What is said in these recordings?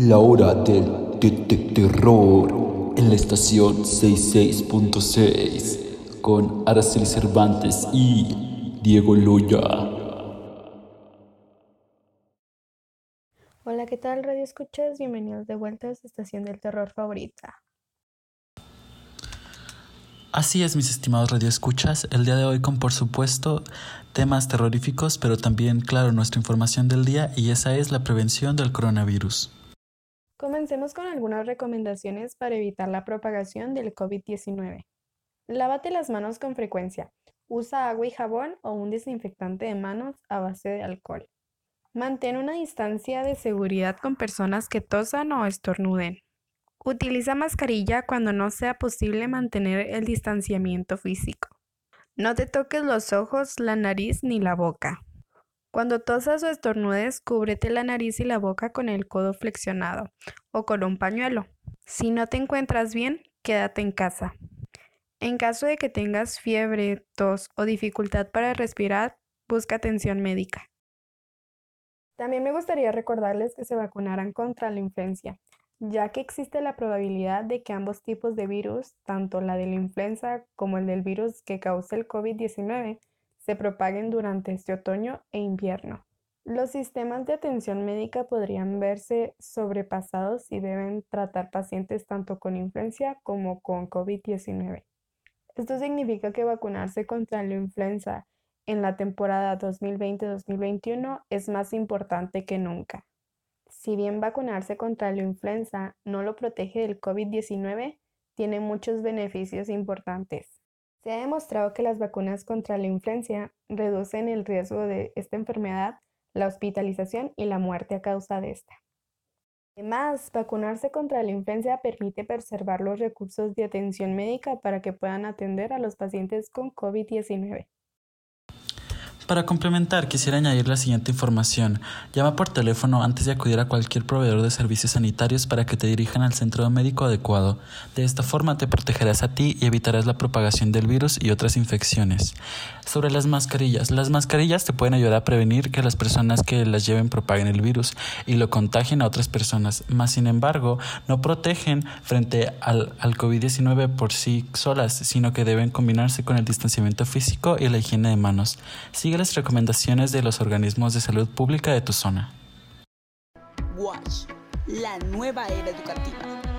La hora del te- te- terror en la estación 66.6 con Araceli Cervantes y Diego Loya. Hola, ¿qué tal Radio Escuchas? Bienvenidos de vuelta a su estación del terror favorita. Así es, mis estimados radioescuchas, el día de hoy con por supuesto temas terroríficos, pero también, claro, nuestra información del día y esa es la prevención del coronavirus. Comencemos con algunas recomendaciones para evitar la propagación del COVID-19. Lávate las manos con frecuencia. Usa agua y jabón o un desinfectante de manos a base de alcohol. Mantén una distancia de seguridad con personas que tosan o estornuden. Utiliza mascarilla cuando no sea posible mantener el distanciamiento físico. No te toques los ojos, la nariz ni la boca. Cuando tosas o estornudes, cúbrete la nariz y la boca con el codo flexionado o con un pañuelo. Si no te encuentras bien, quédate en casa. En caso de que tengas fiebre, tos o dificultad para respirar, busca atención médica. También me gustaría recordarles que se vacunaran contra la influencia, ya que existe la probabilidad de que ambos tipos de virus, tanto la de la influenza como el del virus que causa el COVID-19, se propaguen durante este otoño e invierno. Los sistemas de atención médica podrían verse sobrepasados y deben tratar pacientes tanto con influenza como con COVID-19. Esto significa que vacunarse contra la influenza en la temporada 2020-2021 es más importante que nunca. Si bien vacunarse contra la influenza no lo protege del COVID-19, tiene muchos beneficios importantes. Se ha demostrado que las vacunas contra la influenza reducen el riesgo de esta enfermedad, la hospitalización y la muerte a causa de esta. Además, vacunarse contra la influenza permite preservar los recursos de atención médica para que puedan atender a los pacientes con COVID-19. Para complementar, quisiera añadir la siguiente información. Llama por teléfono antes de acudir a cualquier proveedor de servicios sanitarios para que te dirijan al centro médico adecuado. De esta forma te protegerás a ti y evitarás la propagación del virus y otras infecciones. Sobre las mascarillas. Las mascarillas te pueden ayudar a prevenir que las personas que las lleven propaguen el virus y lo contagien a otras personas. Más sin embargo, no protegen frente al, al COVID-19 por sí solas, sino que deben combinarse con el distanciamiento físico y la higiene de manos. Sigue las recomendaciones de los organismos de salud pública de tu zona. Watch, la nueva era educativa.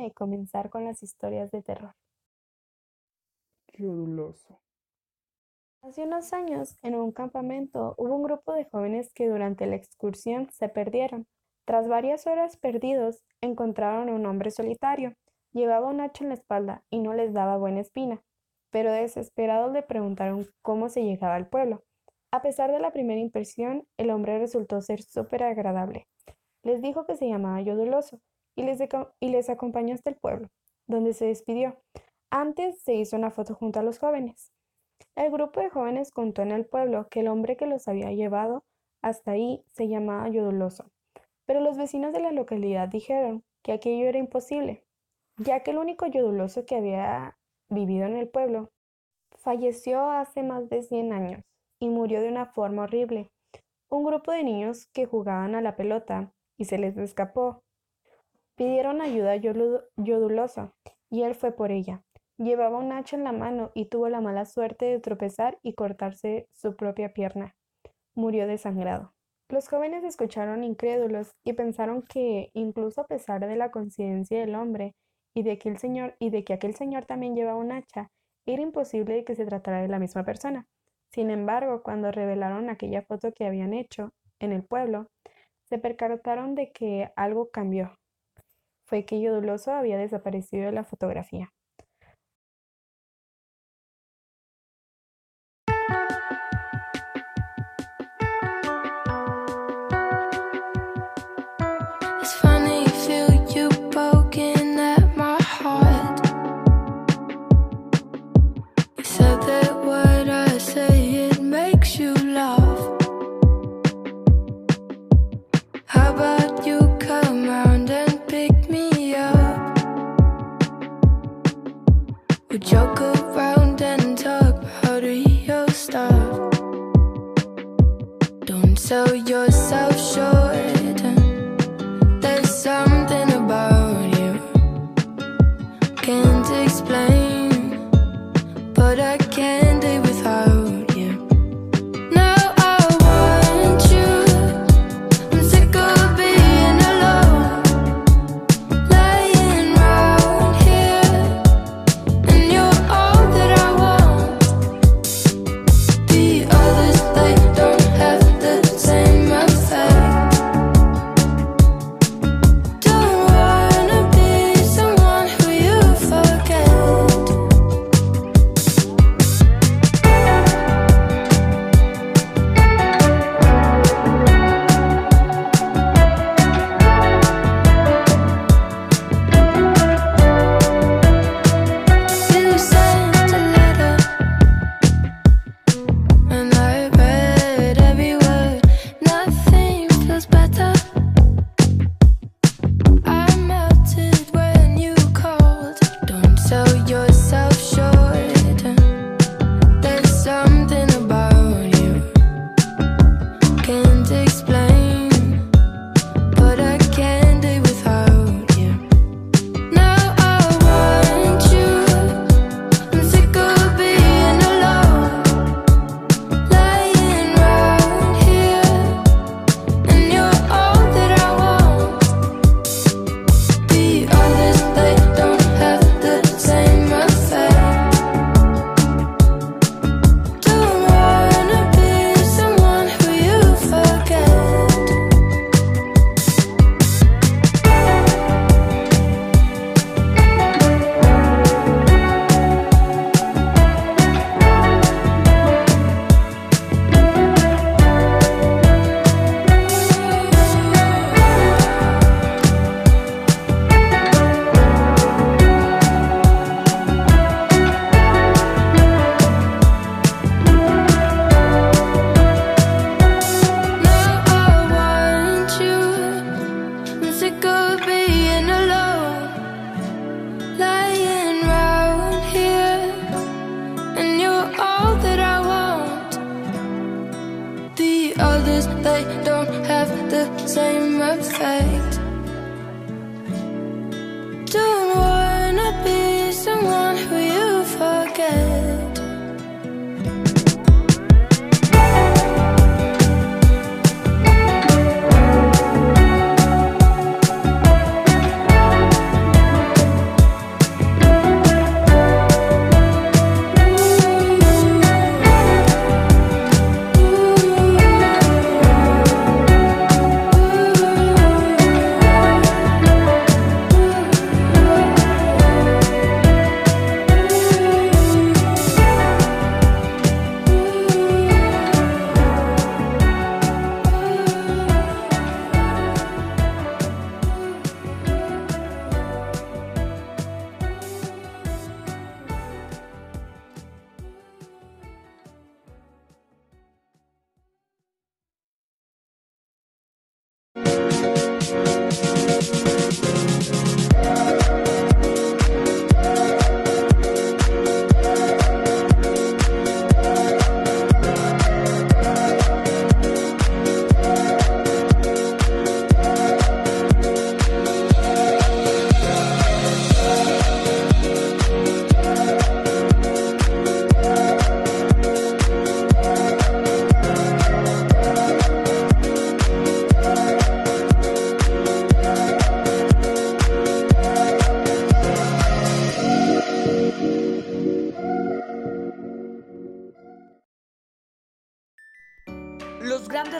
De comenzar con las historias de terror. Yoduloso. Hace unos años, en un campamento, hubo un grupo de jóvenes que durante la excursión se perdieron. Tras varias horas perdidos, encontraron a un hombre solitario. Llevaba un hacha en la espalda y no les daba buena espina, pero desesperados le preguntaron cómo se llegaba al pueblo. A pesar de la primera impresión, el hombre resultó ser súper agradable. Les dijo que se llamaba Yoduloso y les, y les acompañó hasta el pueblo, donde se despidió. Antes se hizo una foto junto a los jóvenes. El grupo de jóvenes contó en el pueblo que el hombre que los había llevado hasta ahí se llamaba Yoduloso, pero los vecinos de la localidad dijeron que aquello era imposible, ya que el único Yoduloso que había vivido en el pueblo falleció hace más de 100 años y murió de una forma horrible. Un grupo de niños que jugaban a la pelota y se les escapó. Pidieron ayuda a Yoduloso y él fue por ella. Llevaba un hacha en la mano y tuvo la mala suerte de tropezar y cortarse su propia pierna. Murió desangrado. Los jóvenes escucharon incrédulos y pensaron que, incluso a pesar de la coincidencia del hombre y de que señor y de que aquel señor también llevaba un hacha, era imposible que se tratara de la misma persona. Sin embargo, cuando revelaron aquella foto que habían hecho en el pueblo, se percataron de que algo cambió. Fue que había desaparecido de la fotografía.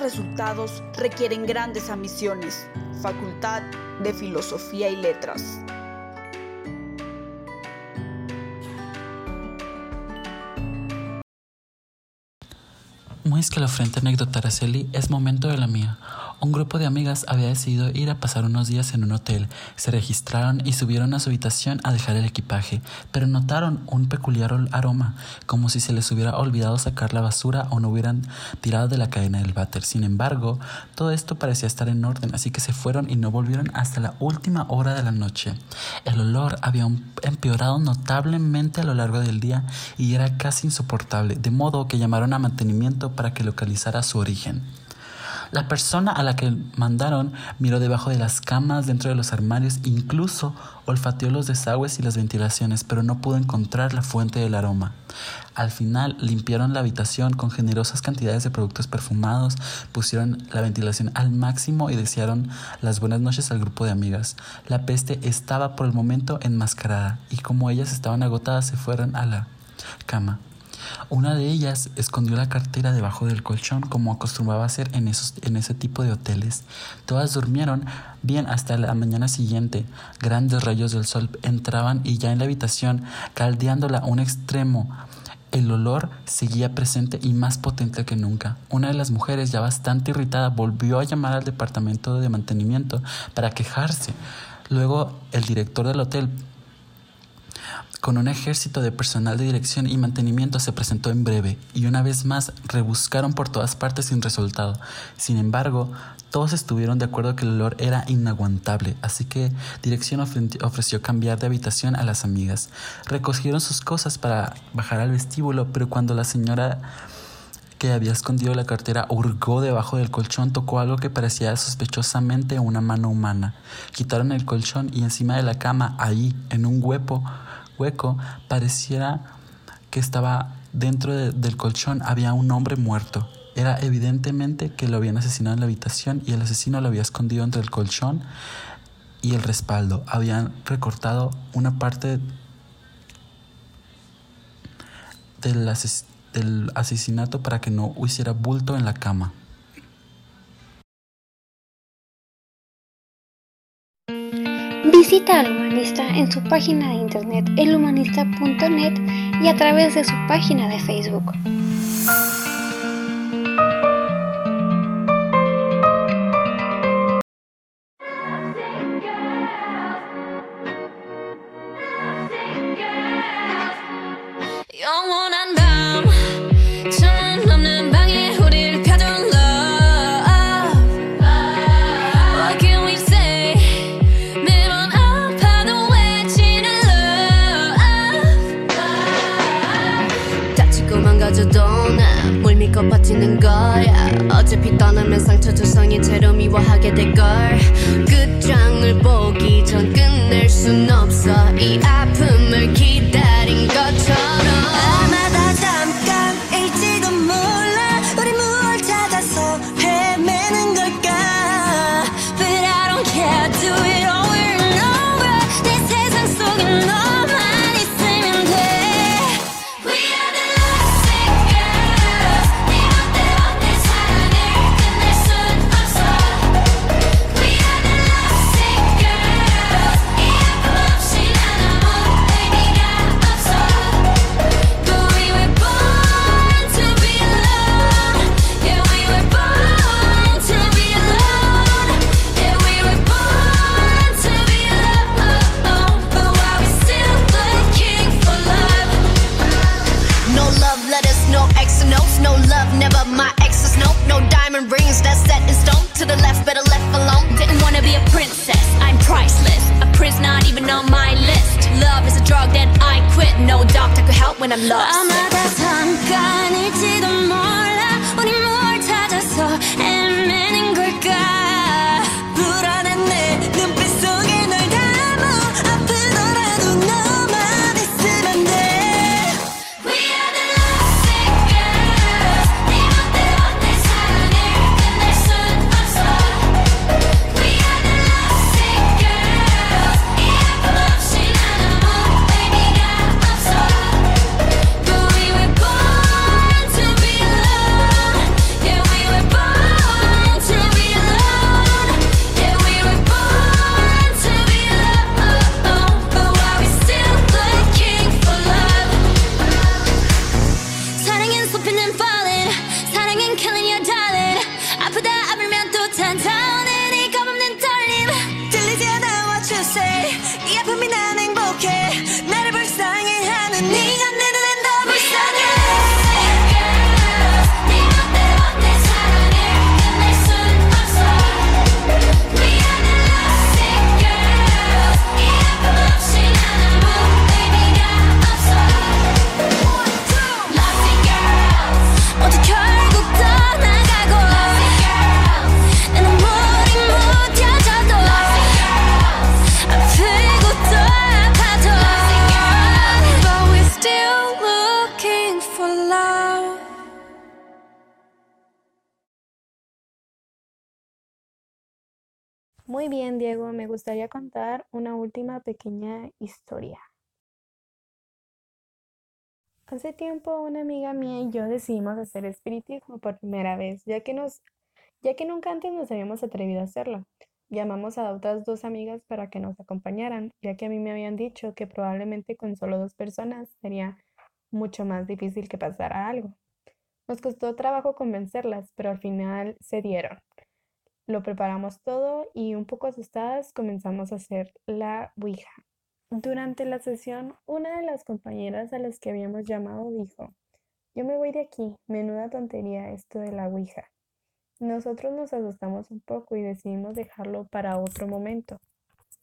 Resultados requieren grandes ambiciones. Facultad de Filosofía y Letras. Muy escalofriante anécdota, Araceli, es momento de la mía. Un grupo de amigas había decidido ir a pasar unos días en un hotel. Se registraron y subieron a su habitación a dejar el equipaje, pero notaron un peculiar aroma, como si se les hubiera olvidado sacar la basura o no hubieran tirado de la cadena del váter. Sin embargo, todo esto parecía estar en orden, así que se fueron y no volvieron hasta la última hora de la noche. El olor había un- empeorado notablemente a lo largo del día y era casi insoportable, de modo que llamaron a mantenimiento para que localizara su origen. La persona a la que mandaron miró debajo de las camas, dentro de los armarios, incluso olfateó los desagües y las ventilaciones, pero no pudo encontrar la fuente del aroma. Al final limpiaron la habitación con generosas cantidades de productos perfumados, pusieron la ventilación al máximo y desearon las buenas noches al grupo de amigas. La peste estaba por el momento enmascarada y como ellas estaban agotadas se fueron a la cama. Una de ellas escondió la cartera debajo del colchón como acostumbraba hacer en, esos, en ese tipo de hoteles. Todas durmieron bien hasta la mañana siguiente. Grandes rayos del sol entraban y ya en la habitación, caldeándola a un extremo, el olor seguía presente y más potente que nunca. Una de las mujeres, ya bastante irritada, volvió a llamar al departamento de mantenimiento para quejarse. Luego el director del hotel con un ejército de personal de dirección y mantenimiento se presentó en breve y una vez más rebuscaron por todas partes sin resultado. Sin embargo, todos estuvieron de acuerdo que el olor era inaguantable, así que dirección ofre- ofreció cambiar de habitación a las amigas. Recogieron sus cosas para bajar al vestíbulo, pero cuando la señora que había escondido la cartera hurgó debajo del colchón, tocó algo que parecía sospechosamente una mano humana. Quitaron el colchón y encima de la cama, ahí, en un hueco, hueco, pareciera que estaba dentro de- del colchón, había un hombre muerto. Era evidentemente que lo habían asesinado en la habitación y el asesino lo había escondido entre el colchón y el respaldo. Habían recortado una parte del, del asesinato para que no hiciera bulto en la cama. Visita al humanista en su página de internet elhumanista.net y a través de su página de Facebook. 어차피 떠나면 상처 조성인 채로 미워하게 될걸. 끝장을 보기 전 끝낼 순 없어. 이 아픔을 기다린 bien, Diego, me gustaría contar una última pequeña historia. Hace tiempo una amiga mía y yo decidimos hacer espiritismo por primera vez, ya que nos, ya que nunca antes nos habíamos atrevido a hacerlo. Llamamos a otras dos amigas para que nos acompañaran, ya que a mí me habían dicho que probablemente con solo dos personas sería mucho más difícil que pasara algo. Nos costó trabajo convencerlas, pero al final se dieron. Lo preparamos todo y un poco asustadas comenzamos a hacer la Ouija. Durante la sesión, una de las compañeras a las que habíamos llamado dijo, yo me voy de aquí, menuda tontería esto de la Ouija. Nosotros nos asustamos un poco y decidimos dejarlo para otro momento.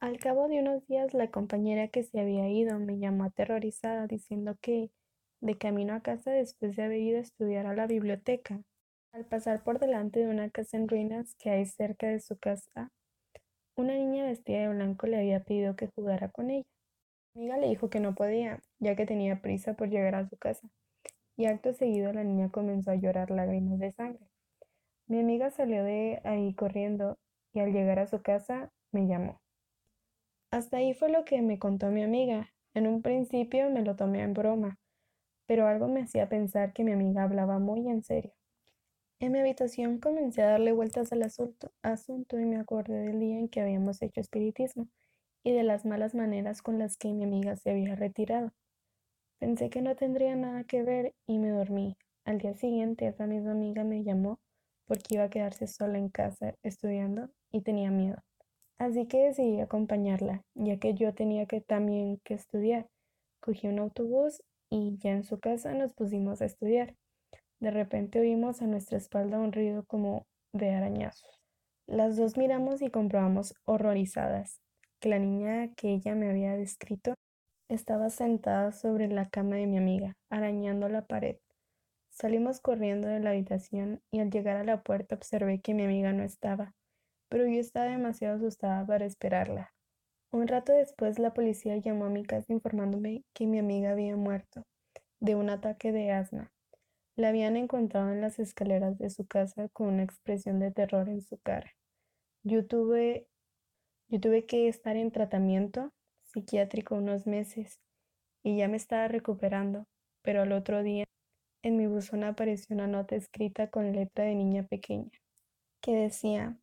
Al cabo de unos días, la compañera que se había ido me llamó aterrorizada diciendo que, de camino a casa después de haber ido a estudiar a la biblioteca, al pasar por delante de una casa en ruinas que hay cerca de su casa, una niña vestida de blanco le había pedido que jugara con ella. Mi amiga le dijo que no podía, ya que tenía prisa por llegar a su casa, y acto seguido la niña comenzó a llorar lágrimas de sangre. Mi amiga salió de ahí corriendo y al llegar a su casa me llamó. Hasta ahí fue lo que me contó mi amiga. En un principio me lo tomé en broma, pero algo me hacía pensar que mi amiga hablaba muy en serio. En mi habitación comencé a darle vueltas al asunto, y me acordé del día en que habíamos hecho espiritismo y de las malas maneras con las que mi amiga se había retirado. Pensé que no tendría nada que ver y me dormí. Al día siguiente esa misma amiga me llamó porque iba a quedarse sola en casa estudiando y tenía miedo. Así que decidí acompañarla, ya que yo tenía que también que estudiar. Cogí un autobús y ya en su casa nos pusimos a estudiar. De repente oímos a nuestra espalda un ruido como de arañazos. Las dos miramos y comprobamos horrorizadas que la niña que ella me había descrito estaba sentada sobre la cama de mi amiga, arañando la pared. Salimos corriendo de la habitación y al llegar a la puerta observé que mi amiga no estaba, pero yo estaba demasiado asustada para esperarla. Un rato después la policía llamó a mi casa informándome que mi amiga había muerto de un ataque de asma. La habían encontrado en las escaleras de su casa con una expresión de terror en su cara. Yo tuve, yo tuve que estar en tratamiento psiquiátrico unos meses y ya me estaba recuperando, pero al otro día en mi buzón apareció una nota escrita con letra de niña pequeña que decía,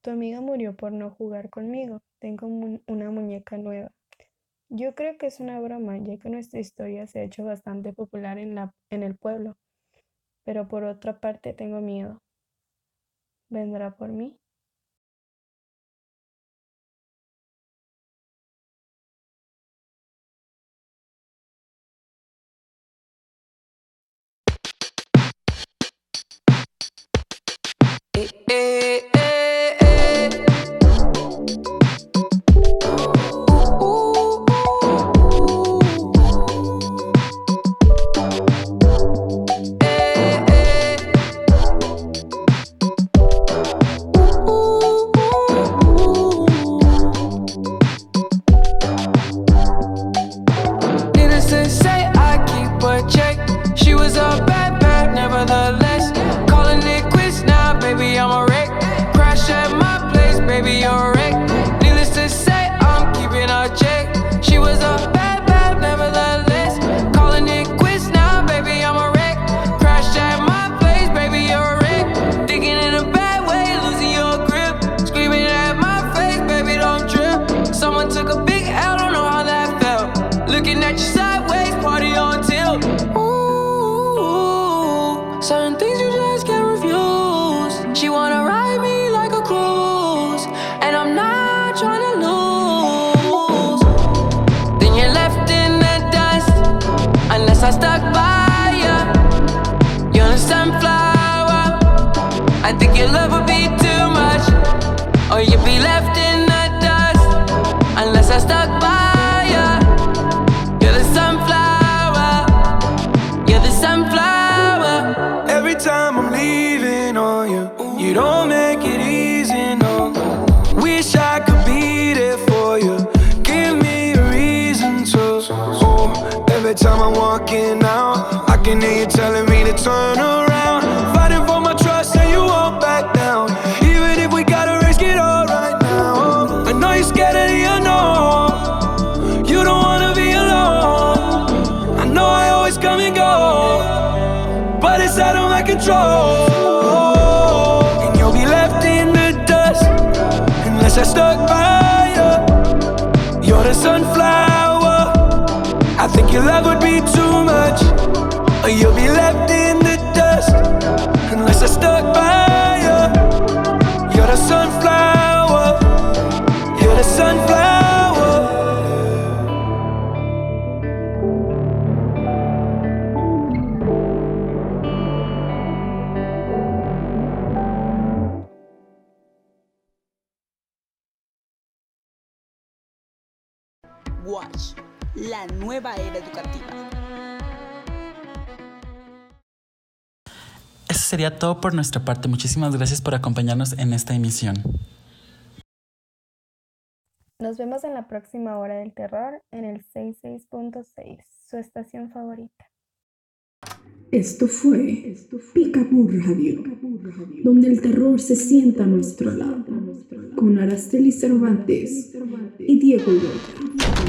tu amiga murió por no jugar conmigo, tengo una muñeca nueva. Yo creo que es una broma, ya que nuestra historia se ha hecho bastante popular en, la, en el pueblo, pero por otra parte tengo miedo. ¿Vendrá por mí? that you time I'm walking out, I can hear you telling me to turn around. Your love would be too much, or you'll be left in the dust unless I stuck by you. You're the sunflower. You're the sunflower. Watch, la nueva era educativa. Eso sería todo por nuestra parte. Muchísimas gracias por acompañarnos en esta emisión. Nos vemos en la próxima hora del terror en el 66.6, su estación favorita. Esto fue Picaboo Radio, donde el terror se sienta a nuestro lado, con Araceli Cervantes y Diego Llora.